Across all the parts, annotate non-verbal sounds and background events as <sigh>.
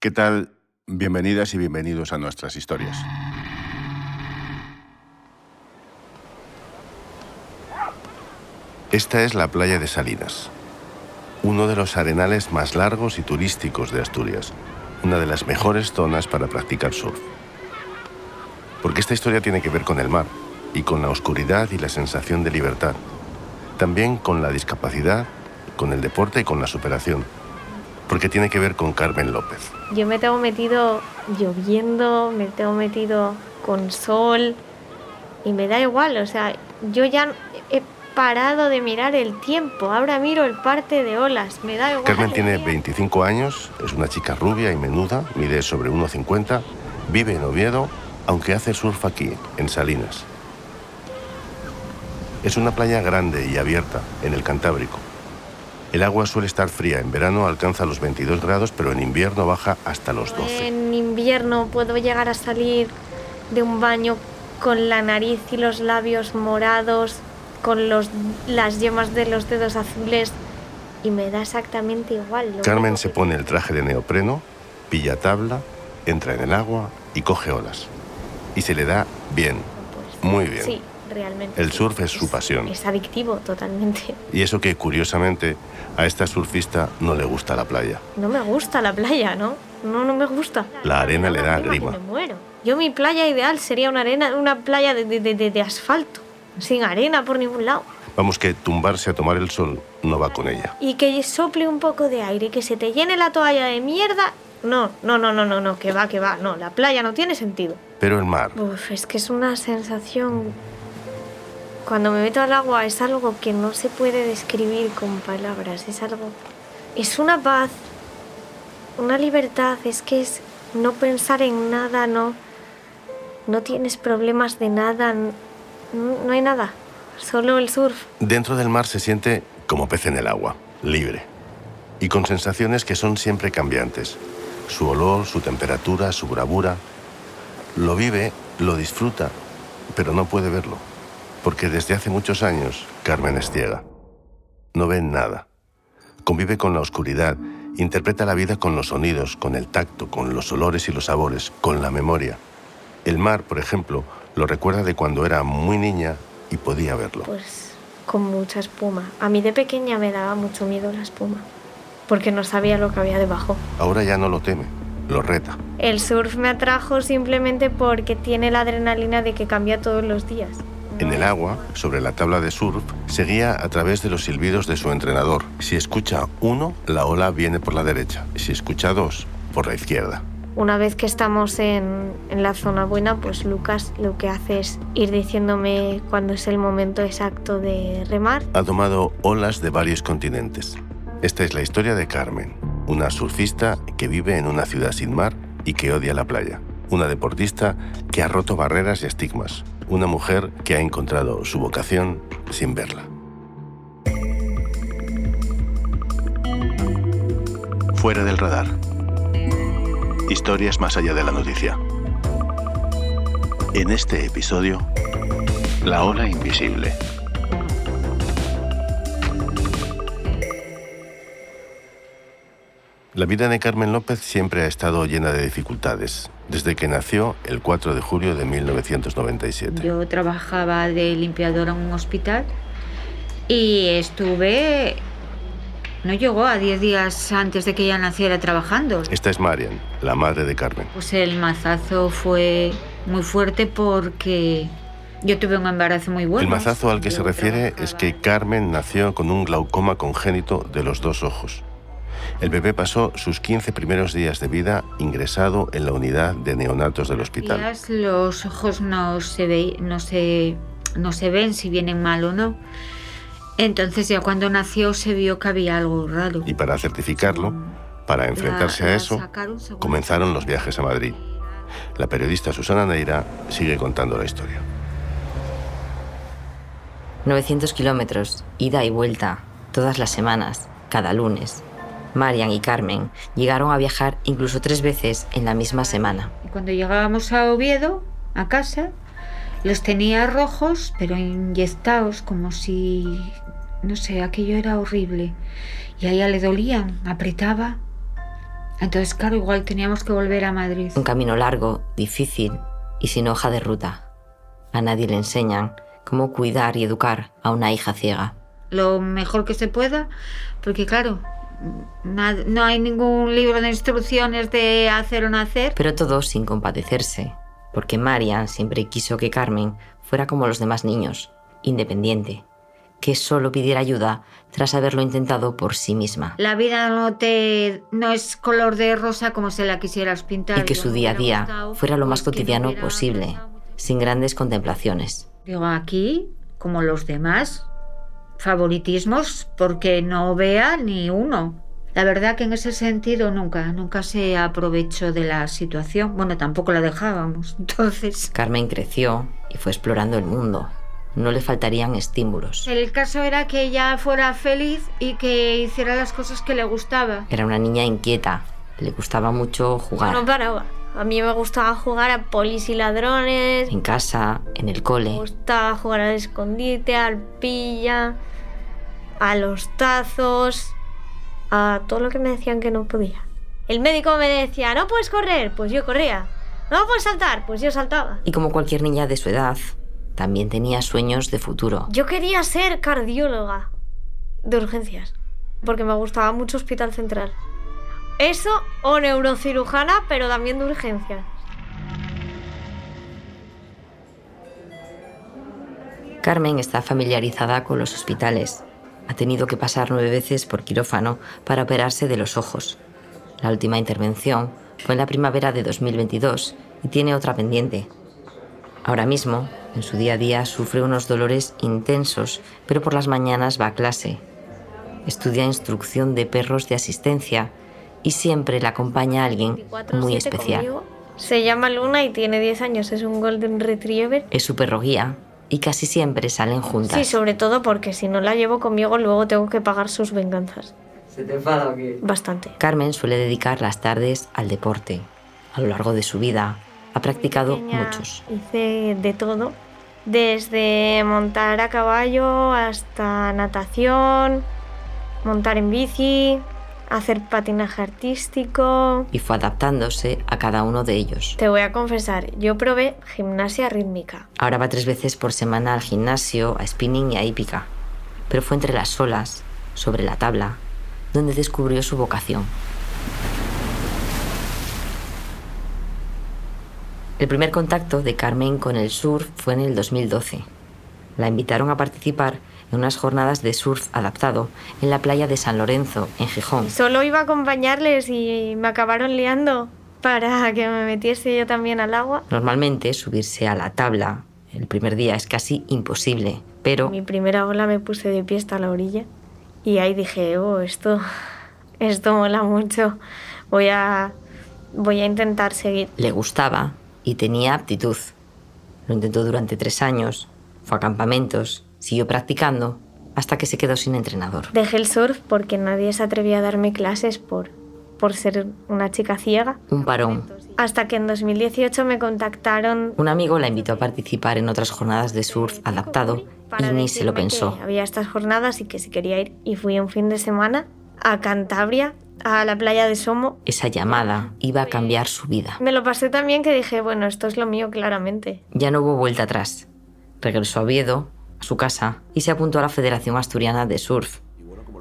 ¿Qué tal? Bienvenidas y bienvenidos a nuestras historias. Esta es la playa de Salinas, uno de los arenales más largos y turísticos de Asturias, una de las mejores zonas para practicar surf. Porque esta historia tiene que ver con el mar y con la oscuridad y la sensación de libertad, también con la discapacidad, con el deporte y con la superación, porque tiene que ver con Carmen López. Yo me tengo metido lloviendo, me tengo metido con sol y me da igual, o sea, yo ya he parado de mirar el tiempo, ahora miro el parte de olas, me da igual. Carmen tiene 25 años, es una chica rubia y menuda, mide sobre 1,50, vive en Oviedo, aunque hace surf aquí, en Salinas. Es una playa grande y abierta, en el Cantábrico. El agua suele estar fría, en verano alcanza los 22 grados, pero en invierno baja hasta los 12. En invierno puedo llegar a salir de un baño con la nariz y los labios morados, con los, las yemas de los dedos azules y me da exactamente igual. Lo Carmen se pone el traje de neopreno, pilla tabla, entra en el agua y coge olas. Y se le da bien, Pues, muy bien. Sí, realmente. El surf es su pasión. Es adictivo totalmente. Y eso que curiosamente a esta surfista no le gusta la playa. No me gusta la playa, ¿no? No, no me gusta. La arena le da grima. Me muero. Yo mi playa ideal sería una arena, una playa de, de- de- de asfalto, sin arena por ningún lado. Vamos que tumbarse a tomar el sol no va con ella. Y que sople un poco de aire, que se te llene la toalla de mierda. No, no, no, no, no, no, que va, que va. No, la playa no tiene sentido. Pero el mar, Uf, es que es una sensación. Cuando me meto al agua es algo que no se puede describir con palabras. Es algo. Es una paz, una libertad. Es que es no pensar en nada, no. No tienes problemas de nada. No, no hay nada. Solo el surf. dentro del mar se siente como pez en el agua, libre. Y con sensaciones que son siempre cambiantes. Su olor, su temperatura, su bravura. Lo vive, lo disfruta, pero no puede verlo. Porque desde hace muchos años Carmen es ciega. No ve nada. Convive con la oscuridad, interpreta la vida con los sonidos, con el tacto, con los olores y los sabores, con la memoria. El mar, por ejemplo, lo recuerda de cuando era muy niña y podía verlo. Pues con mucha espuma. A mí de pequeña me daba mucho miedo la espuma. Porque no sabía lo que había debajo. Ahora ya no lo teme, lo reta. El surf me atrajo simplemente porque tiene la adrenalina de que cambia todos los días. En el agua, sobre la tabla de surf, seguía a través de los silbidos de su entrenador. Si escucha uno, la ola viene por la derecha. Si escucha dos, por la izquierda. Una vez que estamos en, en la zona buena, pues Lucas lo que hace es ir diciéndome cuándo es el momento exacto de remar. Ha tomado olas de varios continentes. Esta es la historia de Carmen, una surfista que vive en una ciudad sin mar y que odia la playa. Una deportista que ha roto barreras y estigmas. Una mujer que ha encontrado su vocación sin verla. Fuera del radar. Historias más allá de la noticia. En este episodio, La ola invisible. La vida de Carmen López siempre ha estado llena de dificultades, desde que nació el 4 de julio de 1997. Yo trabajaba de limpiadora en un hospital y estuve... No llegó a 10 días antes de que ella naciera trabajando. Esta es Marian, la madre de Carmen. Pues el mazazo fue muy fuerte porque yo tuve un embarazo muy bueno. El mazazo al que se refiere es que Carmen nació con un glaucoma congénito de los dos ojos. El bebé pasó sus 15 primeros días de vida ingresado en la unidad de neonatos del hospital. días los ojos no se, ve, no, se, no se ven si vienen mal o no. Entonces ya cuando nació se vio que había algo raro. Y para certificarlo, para enfrentarse La- a eso, comenzaron los viajes a Madrid. La periodista Susana Neira sigue contando la historia. 900 kilómetros, ida y vuelta, todas las semanas, cada lunes. Marian y Carmen llegaron a viajar incluso tres veces en la misma semana. Cuando llegábamos a Oviedo, a casa, los tenía rojos, pero inyectados, como si, no sé, aquello era horrible. Y a ella le dolían, apretaba. Entonces, claro, igual teníamos que volver a Madrid. Un camino largo, difícil y sin hoja de ruta. A nadie le enseñan cómo cuidar y educar a una hija ciega. Lo mejor que se pueda, porque claro, no hay ningún libro de instrucciones de hacer o no hacer. Pero todo sin compadecerse, porque Marian siempre quiso que Carmen fuera como los demás niños, independiente, que solo pidiera ayuda tras haberlo intentado por sí misma, La vida no te no es color de rosa como se la quisieras pintar. y que su día a día fuera lo más cotidiano posible, sin grandes contemplaciones. Digo, aquí, como los demás, favoritismos porque no vea ni uno. La verdad que en ese sentido nunca, nunca se aprovechó de la situación. Bueno, tampoco la dejábamos. <laughs> Entonces, Carmen creció y fue explorando el mundo. No le faltarían estímulos. el caso era que ella fuera feliz y que hiciera las cosas que le gustaba. Era una niña inquieta, le gustaba mucho No jugar, paraba. A mí me gustaba jugar a polis y ladrones. en casa, en el Me cole. gustaba jugar al escondite, al pilla, a los tazos, a todo lo que me decían que no podía. El médico me decía, no puedes correr, pues yo corría. No puedes saltar, pues yo saltaba. Y como cualquier niña de su edad, también tenía sueños de futuro. Yo quería ser cardióloga de urgencias, porque me gustaba mucho Hospital Central. Eso o neurocirujana, pero también de urgencias. Carmen está familiarizada con los hospitales. Ha tenido que pasar nueve veces por quirófano para operarse de los ojos. La última intervención fue en la primavera de 2022 y tiene otra pendiente. Ahora mismo, en su día a día, sufre unos dolores intensos, pero por las mañanas va a clase. Estudia instrucción de perros de asistencia y siempre la acompaña alguien 24/7 muy especial. conmigo. Se llama Luna y tiene 10 años, es un Golden Retriever. Es su perro guía y casi siempre salen juntas. Sí, sobre todo porque si no la llevo conmigo luego tengo que pagar sus venganzas. ¿Se te enfada o qué? Bastante. Carmen suele dedicar las tardes al deporte. A lo largo de su vida ha practicado Pequeña muchos. Hice de todo, desde montar a caballo hasta natación, montar en bici, hacer patinaje artístico. y fue adaptándose a cada uno de ellos. Te voy a confesar, yo probé gimnasia rítmica. Ahora va tres veces por semana al gimnasio, a spinning y a hípica. Pero fue entre las olas, sobre la tabla, donde descubrió su vocación. El primer contacto de Carmen con el surf fue en el 2012. La invitaron a participar en unas jornadas de surf adaptado en la playa de San Lorenzo, en Gijón. Solo iba a acompañarles y me acabaron liando para que me metiese yo también al agua. Normalmente subirse a la tabla el primer día es casi imposible, pero Mi primera ola me puse de pie hasta la orilla y ahí dije, oh, esto, esto mola mucho. Voy a, voy a intentar seguir. le gustaba y tenía aptitud. Lo intentó durante tres años, fue a campamentos, siguió practicando hasta que se quedó sin entrenador. Dejé el surf porque nadie se atrevía a darme clases por, por ser una chica ciega. Un parón. Hasta que en 2018 me contactaron Un amigo la invitó a participar en otras jornadas de surf adaptado y ni se lo pensó. había estas jornadas y que si quería ir. Y fui un fin de semana a Cantabria, a la playa de Somo. Esa llamada iba a cambiar su vida. Me lo pasé tan bien que dije, bueno, esto es lo mío claramente. Ya no hubo vuelta atrás. Regresó a Oviedo, a su casa, y se apuntó a la Federación Asturiana de Surf.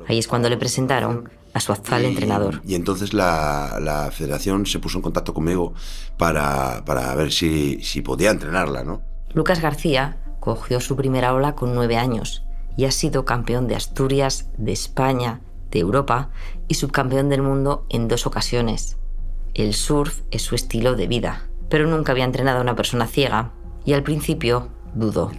Ahí es cuando le presentaron a su actual Y- entrenador. Y entonces la, la federación se puso en contacto conmigo para, para ver si, si podía entrenarla, ¿no? Lucas García cogió su primera ola con nueve años y ha sido campeón de Asturias, de España, de Europa y subcampeón del mundo en dos ocasiones. El surf es su estilo de vida, pero nunca había entrenado a una persona ciega y al principio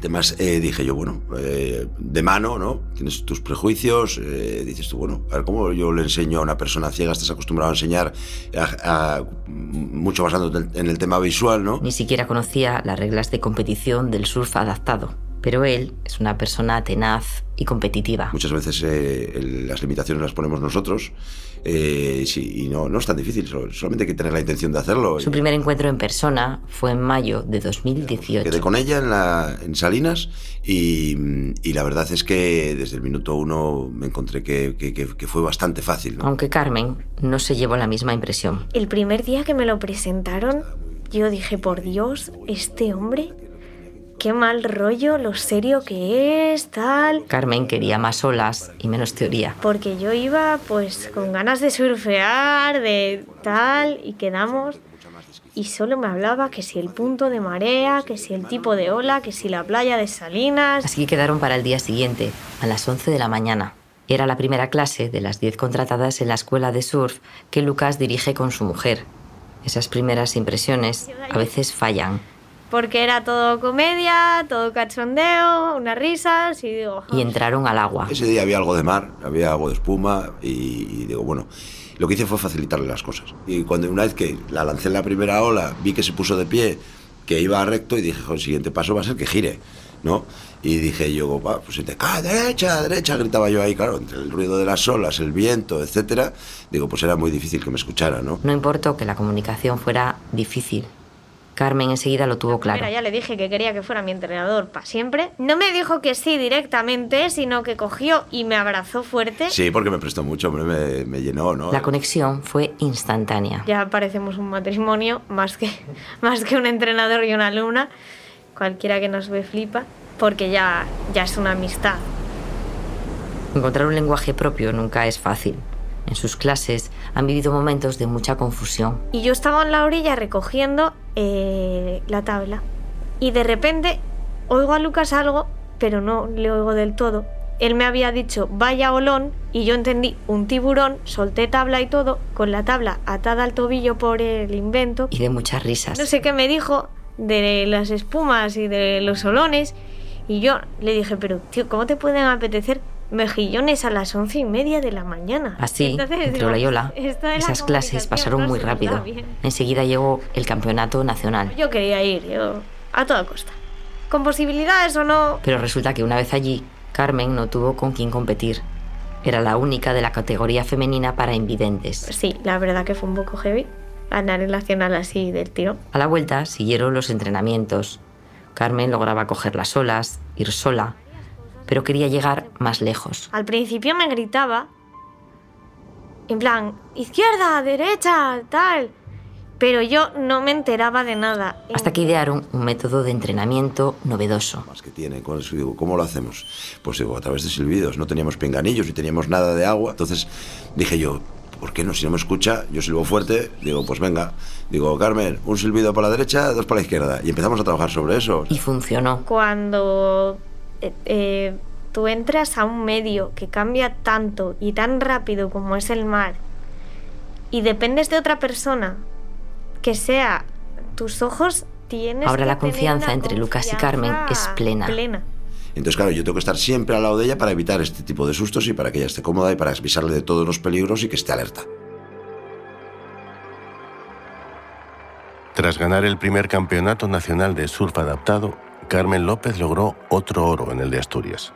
tema es, eh, dije yo, bueno, eh, de mano, ¿no? Tienes tus prejuicios, eh, dices tú, bueno, a ver, ¿cómo yo le enseño a una persona ciega? Estás acostumbrado a enseñar a- a- mucho basándote en el tema visual, ¿no? Ni siquiera conocía las reglas de competición del surf adaptado. Pero él es una persona tenaz y competitiva. Muchas veces eh, el- las limitaciones las ponemos nosotros eh, sí, y no, no es tan difícil, solamente hay que tener la intención de hacerlo. Su primer encuentro en persona fue en mayo de 2018. Quedé con ella en, la, en Salinas y, y la verdad es que desde el minuto uno me encontré que, que- que- que fue bastante fácil. ¿no? Aunque Carmen no se llevó la misma impresión. El primer día que me lo presentaron, yo dije, por Dios, este hombre, qué mal rollo, lo serio que es, tal. Carmen quería más olas y menos teoría. Porque yo iba pues con ganas de surfear, de tal, y quedamos. Y solo me hablaba que si el punto de marea, que si el tipo de ola, que si la playa de Salinas. Así que quedaron para el día siguiente, a las 11 de la mañana. Era la primera clase de las 10 contratadas en la escuela de surf que Lucas dirige con su mujer. Esas primeras impresiones a veces fallan Porque era todo comedia, todo cachondeo, unas risas, y digo, y entraron al agua. Ese día había algo de mar, había algo de espuma y, y digo, bueno, lo que hice fue facilitarle las cosas. Y cuando una vez que la lancé en la primera ola, vi que se puso de pie, que iba recto y dije, "Jo, el siguiente paso va a ser que gire, ¿no? Y dije yo, va, pues ¡ah, derecha, derecha! Gritaba yo ahí, claro, entre el ruido de las olas, el viento, etcétera. Digo, pues era muy difícil que me escuchara, ¿no? No importó que la comunicación fuera difícil. Carmen enseguida lo tuvo claro. Mira, ya le dije que quería que fuera mi entrenador para siempre. No me dijo que sí directamente, sino que cogió y me abrazó fuerte. Sí, porque me prestó mucho, hombre, me, me llenó, ¿no? La conexión fue instantánea. Ya parecemos un matrimonio, más que, <laughs> más que un entrenador y una alumna. Cualquiera que nos ve flipa, porque ya, ya es una amistad. Encontrar un lenguaje propio nunca es fácil. En sus clases han vivido momentos de mucha confusión. Y yo estaba en la orilla recogiendo eh, la tabla. Y de repente oigo a Lucas algo, pero no le oigo del todo. Él me había dicho vaya olón y yo entendí un tiburón, solté tabla y todo, con la tabla atada al tobillo por el invento. Y de muchas risas. No sé qué me dijo de las espumas y de los olones. Y yo le dije, pero tío, ¿cómo te pueden apetecer mejillones a las once y media de la mañana? Así, Entonces, entre la esas clases pasaron muy rápido. Enseguida llegó el campeonato nacional. Yo quería ir, yo, a toda costa. Con posibilidades o no, Pero resulta que una vez allí, Carmen no tuvo con quién competir. Era la única de la categoría femenina para invidentes. sí, la verdad que fue un poco heavy ganar el nacional así del tiro. A la vuelta siguieron los entrenamientos. Carmen lograba coger las olas, ir sola, pero quería llegar más lejos. Al principio me gritaba, en plan, izquierda, derecha, tal. Pero yo no me enteraba de nada. Hasta que idearon un método de entrenamiento novedoso. más que tiene. ¿Cuál es? Digo, ¿cómo lo hacemos? Pues digo, a través de silbidos. No teníamos pinganillos ni teníamos nada de agua. Entonces dije yo, ¿por qué no? Si no me escucha, yo silbo fuerte. Digo, pues venga. Digo, Carmen, un silbido para la derecha, dos para la izquierda. Y empezamos a trabajar sobre eso. Y funcionó. Cuando eh, eh, tú entras a un medio que cambia tanto y tan rápido como es el mar y dependes de otra persona que sea tus ojos, tienes Ahora que la tener confianza una entre Lucas y Carmen es confianza plena. Entonces, claro, yo tengo que estar siempre al lado de ella para evitar este tipo de sustos y para que ella esté cómoda y para avisarle de todos los peligros y que esté alerta. Tras ganar el primer campeonato nacional de surf adaptado, Carmen López logró otro oro en el de Asturias.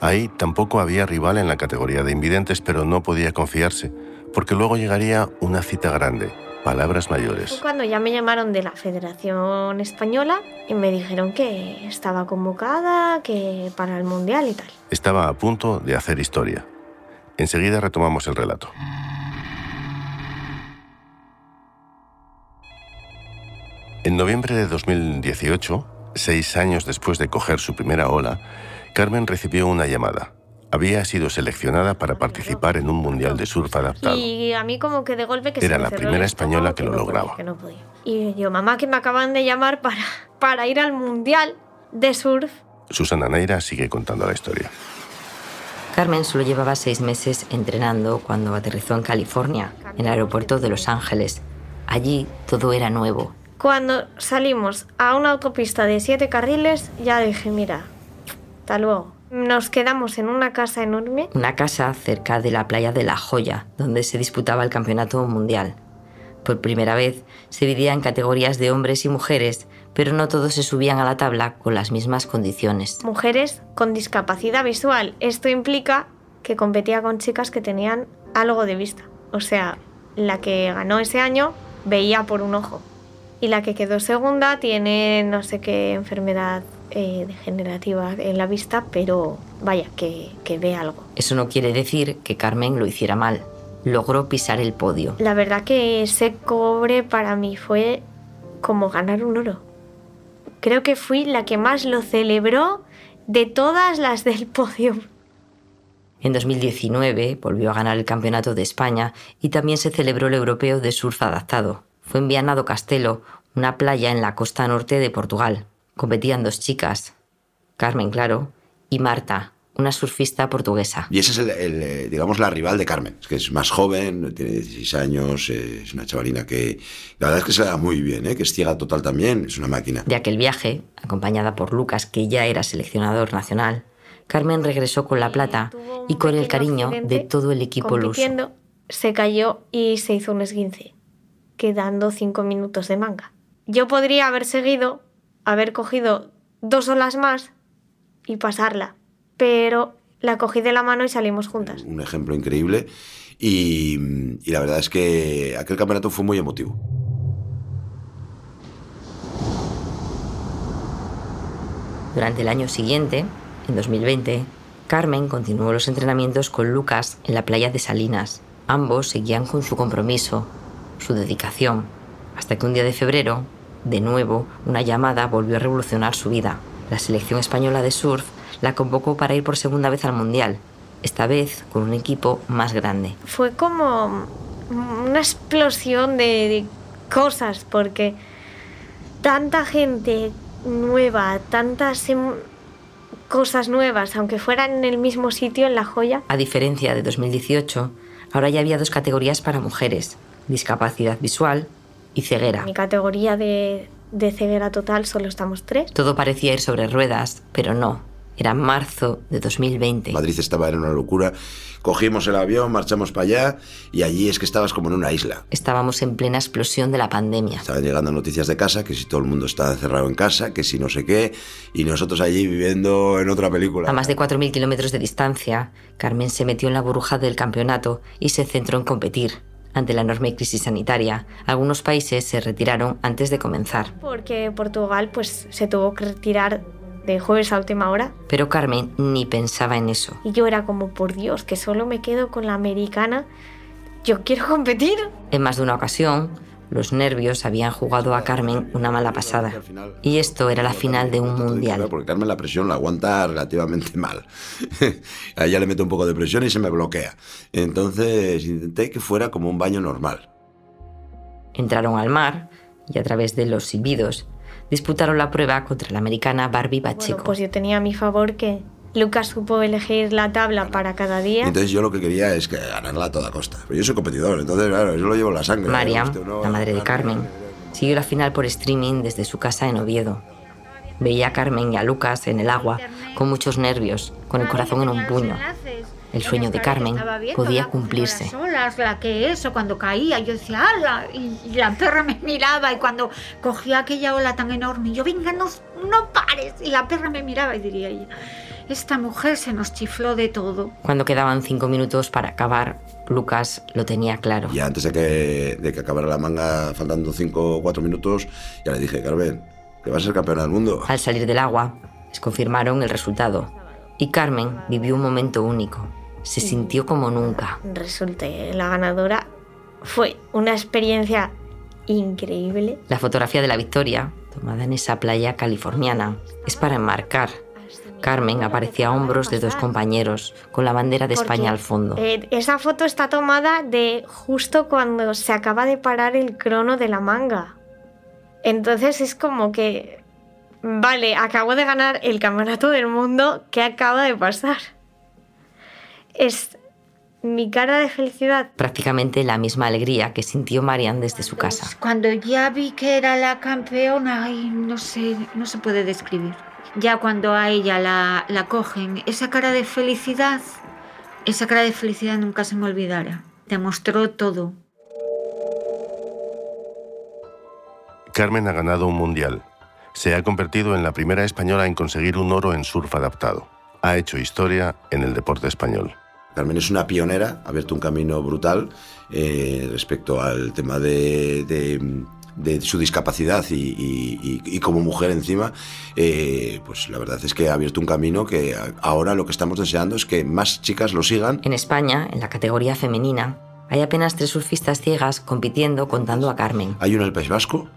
Ahí tampoco había rival en la categoría de invidentes, pero no podía confiarse, porque luego llegaría una cita grande, palabras mayores. Cuando ya me llamaron de la Federación Española y me dijeron que estaba convocada, que para el Mundial y tal. Estaba a punto de hacer historia. Enseguida retomamos el relato. En noviembre de 2018, seis años después de coger su primera ola, Carmen recibió una llamada. Había sido seleccionada para participar en un mundial de surf adaptado. Y a mí como que de golpe que se Era me la primera española que lo no podía, lograba. que no podía. Y yo, mamá, que me acaban de llamar para, para ir al Mundial de surf. Susana Neira sigue contando la historia. Carmen solo llevaba seis meses entrenando cuando aterrizó en California, en el aeropuerto de Los Ángeles. Allí todo era nuevo. Cuando salimos a una autopista de siete carriles, ya dije, mira, hasta luego. Nos quedamos en una casa enorme. Una casa cerca de la playa de La Joya, donde se disputaba el campeonato mundial. Por primera vez se dividía en categorías de hombres y mujeres pero no todos se subían a la tabla con las mismas condiciones. Mujeres con discapacidad visual. Esto implica que competía con chicas que tenían algo de vista. O sea, la que ganó ese año veía por un ojo. Y la que quedó segunda tiene no sé qué enfermedad eh, degenerativa en la vista, pero vaya, que, que ve algo. Eso no quiere decir que Carmen lo hiciera mal. Logró pisar el podio. La verdad que ese cobre para mí fue como ganar un oro. Creo que fui la que más lo celebró de todas las del podio. En 2019 volvió a ganar el Campeonato de España y también se celebró el Europeo de Surf Adaptado. Fue en Viana do Castelo, una playa en la costa norte de Portugal. Competían dos chicas, Carmen, claro, y Marta, una surfista portuguesa. Y esa es, el, el, eh, digamos, la rival de Carmen, que es más joven, tiene 16 años, es una chavalina que la verdad es que se da muy bien, ¿eh? que es ciega total también, es una máquina. De aquel viaje, acompañada por Lucas, que ya era seleccionador nacional, Carmen regresó con la plata y con el cariño de todo el equipo luso. Se cayó y se hizo un esguince, quedando cinco minutos de manga. Yo podría haber seguido, haber cogido dos olas más y pasarla, pero la cogí de la mano y salimos juntas. Un ejemplo increíble y, y la verdad es que aquel campeonato fue muy emotivo. Durante el año siguiente, en 2020, Carmen continuó los entrenamientos con Lucas en la playa de Salinas. Ambos seguían con su compromiso, su dedicación, hasta que un día de febrero, de nuevo, una llamada volvió a revolucionar su vida. La selección española de surf la convocó para ir por segunda vez al Mundial, esta vez con un equipo más grande. Fue como una explosión de, cosas, porque tanta gente nueva, tantas em, cosas nuevas, aunque fueran en el mismo sitio, en La Joya. A diferencia de 2018, ahora ya había dos categorías para mujeres, discapacidad visual y ceguera. Mi categoría de, de ceguera total solo estamos tres. Todo parecía ir sobre ruedas, pero no. Era marzo de 2020. Madrid estaba en una locura. Cogimos el avión, marchamos para allá y allí es que estabas como en una isla. Estábamos en plena explosión de la pandemia. Estaban llegando noticias de casa, que si todo el mundo está encerrado en casa, que si no sé qué, y nosotros allí viviendo en otra película. A más de 4.000 kilómetros de distancia, Carmen se metió en la burbuja del campeonato y se centró en competir. Ante la enorme crisis sanitaria, algunos países se retiraron antes de comenzar. Porque Portugal pues, se tuvo que retirar de jueves a última hora. Pero Carmen ni pensaba en eso. Y yo era como, por Dios, que solo me quedo con la americana. Yo quiero <laughs> competir. En más de una ocasión, los nervios habían jugado a Carmen una mala pasada. Y esto era la final de un mundial. Porque Carmen la presión la aguanta relativamente mal. <laughs> a ella le meto un poco de presión y se me bloquea. Entonces intenté que fuera como un baño normal. Entraron al mar y a través de los silbidos disputaron la prueba contra la americana Barbie Pacheco. Bueno, pues yo tenía a mi favor que Lucas supo elegir la tabla para cada día. Entonces yo lo que quería es que ganarla a toda costa. Pero yo soy competidor, entonces claro, yo lo llevo en la sangre. Mariam, la madre de Carmen, siguió la final por streaming desde su casa en Oviedo. Veía a Carmen y a Lucas en el agua con muchos nervios, con el corazón en un puño. El sueño de Carmen podía cumplirse. Solas, la que eso, cuando caía, yo decía, ¡hala! Y, y, la perra me miraba y cuando cogía aquella ola tan enorme, yo, venga, no, no pares. Y la perra me miraba y diría, esta mujer se nos chifló de todo. Cuando quedaban cinco minutos para acabar, Lucas lo tenía claro. Y antes de que, de que acabara la manga, faltando cinco o cuatro minutos, ya le dije, Carmen, que vas a ser campeona del mundo. Al salir del agua, les confirmaron el resultado. Y Carmen vivió un momento único se sintió como nunca. Resulté la ganadora. Fue una experiencia increíble. La fotografía de la victoria, tomada en esa playa californiana, es para enmarcar. Carmen aparecía a hombros de dos compañeros, con la bandera de España al fondo. Eh, esa foto está tomada de justo cuando se acaba de parar el crono de la manga. Entonces es como que, vale, acabo de ganar el campeonato del mundo, ¿qué acaba de pasar? es mi cara de felicidad. Prácticamente la misma alegría que sintió Marian desde su casa. Cuando ya vi que era la campeona, ay, no sé, no se puede describir. Ya cuando a ella la, la cogen, esa cara de felicidad, esa cara de felicidad nunca se me olvidará. Demostró todo. Carmen ha ganado un mundial, se ha convertido en la primera española en conseguir un oro en surf adaptado. Ha hecho historia en el deporte español. Carmen es una pionera, ha abierto un camino brutal eh, respecto al tema de, de, su discapacidad y, como mujer encima, eh, pues la verdad es que ha abierto un camino que ahora lo que estamos deseando es que más chicas lo sigan. En España, en la categoría femenina, hay apenas tres surfistas ciegas compitiendo contando a Carmen. Hay uno en el País Vasco,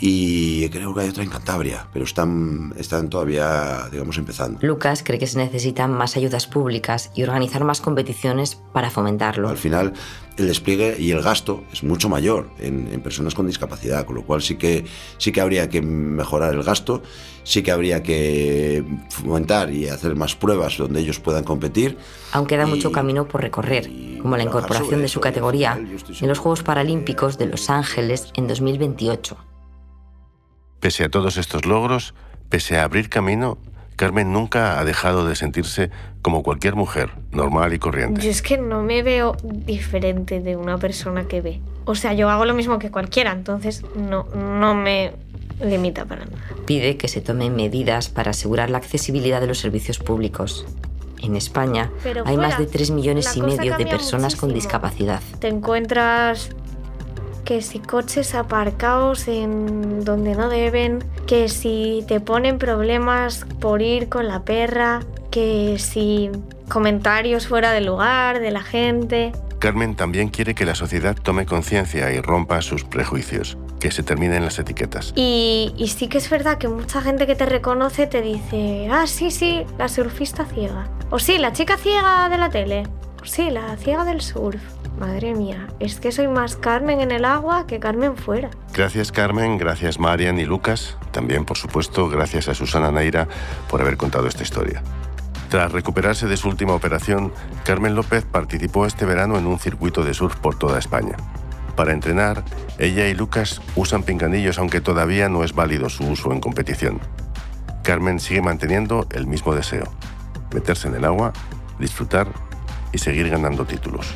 y creo que hay otra en Cantabria, pero están, están todavía, digamos, empezando. Lucas cree que se necesitan más ayudas públicas y organizar más competiciones para fomentarlo. Al final, el despliegue y el gasto es mucho mayor en, en, personas con discapacidad, con lo cual sí que, sí que habría que mejorar el gasto, sí que habría que fomentar y hacer más pruebas donde ellos puedan competir. Aunque queda mucho camino por recorrer, como la incorporación de su categoría en los Juegos Paralímpicos de Los Ángeles en 2028. Pese a todos estos logros, pese a abrir camino, Carmen nunca ha dejado de sentirse como cualquier mujer, normal y corriente. Yo es que no me veo diferente de una persona que ve. O sea, yo hago lo mismo que cualquiera, entonces no, no me limita para nada. Pide que se tomen medidas para asegurar la accesibilidad de los servicios públicos. En España hay más de 3 millones y medio de personas con discapacidad. Te encuentras que si coches aparcados en donde no deben, que si te ponen problemas por ir con la perra, que si comentarios fuera de lugar de la gente. Carmen también quiere que la sociedad tome conciencia y rompa sus prejuicios, que se terminen las etiquetas. Y, y, sí que es verdad que mucha gente que te reconoce te dice, ah, sí, sí, la surfista ciega. O sí, la chica ciega de la tele. O sí, la ciega del surf. Madre mía, es que soy más Carmen en el agua que Carmen fuera. Gracias Carmen, gracias Marian y Lucas. También, por supuesto, gracias a Susana Naira por haber contado esta historia. Tras recuperarse de su última operación, Carmen López participó este verano en un circuito de surf por toda España. Para entrenar, ella y Lucas usan pinganillos aunque todavía no es válido su uso en competición. Carmen sigue manteniendo el mismo deseo, meterse en el agua, disfrutar y seguir ganando títulos.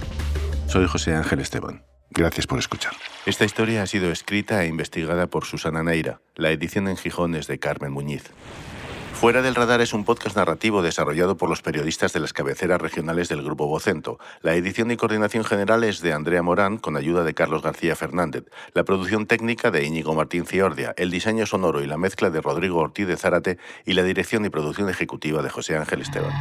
Soy José Ángel Esteban. Gracias por escuchar. Esta historia ha sido escrita e investigada por Susana Neira. La edición en Gijón es de Carmen Muñiz. Fuera del radar es un podcast narrativo desarrollado por los periodistas de las cabeceras regionales del Grupo Vocento. La edición y coordinación general es de Andrea Morán con ayuda de Carlos García Fernández. La producción técnica de Íñigo Martín Ciordia. El diseño sonoro y la mezcla de Rodrigo Ortiz de Zárate y la dirección y producción ejecutiva de José Ángel Esteban.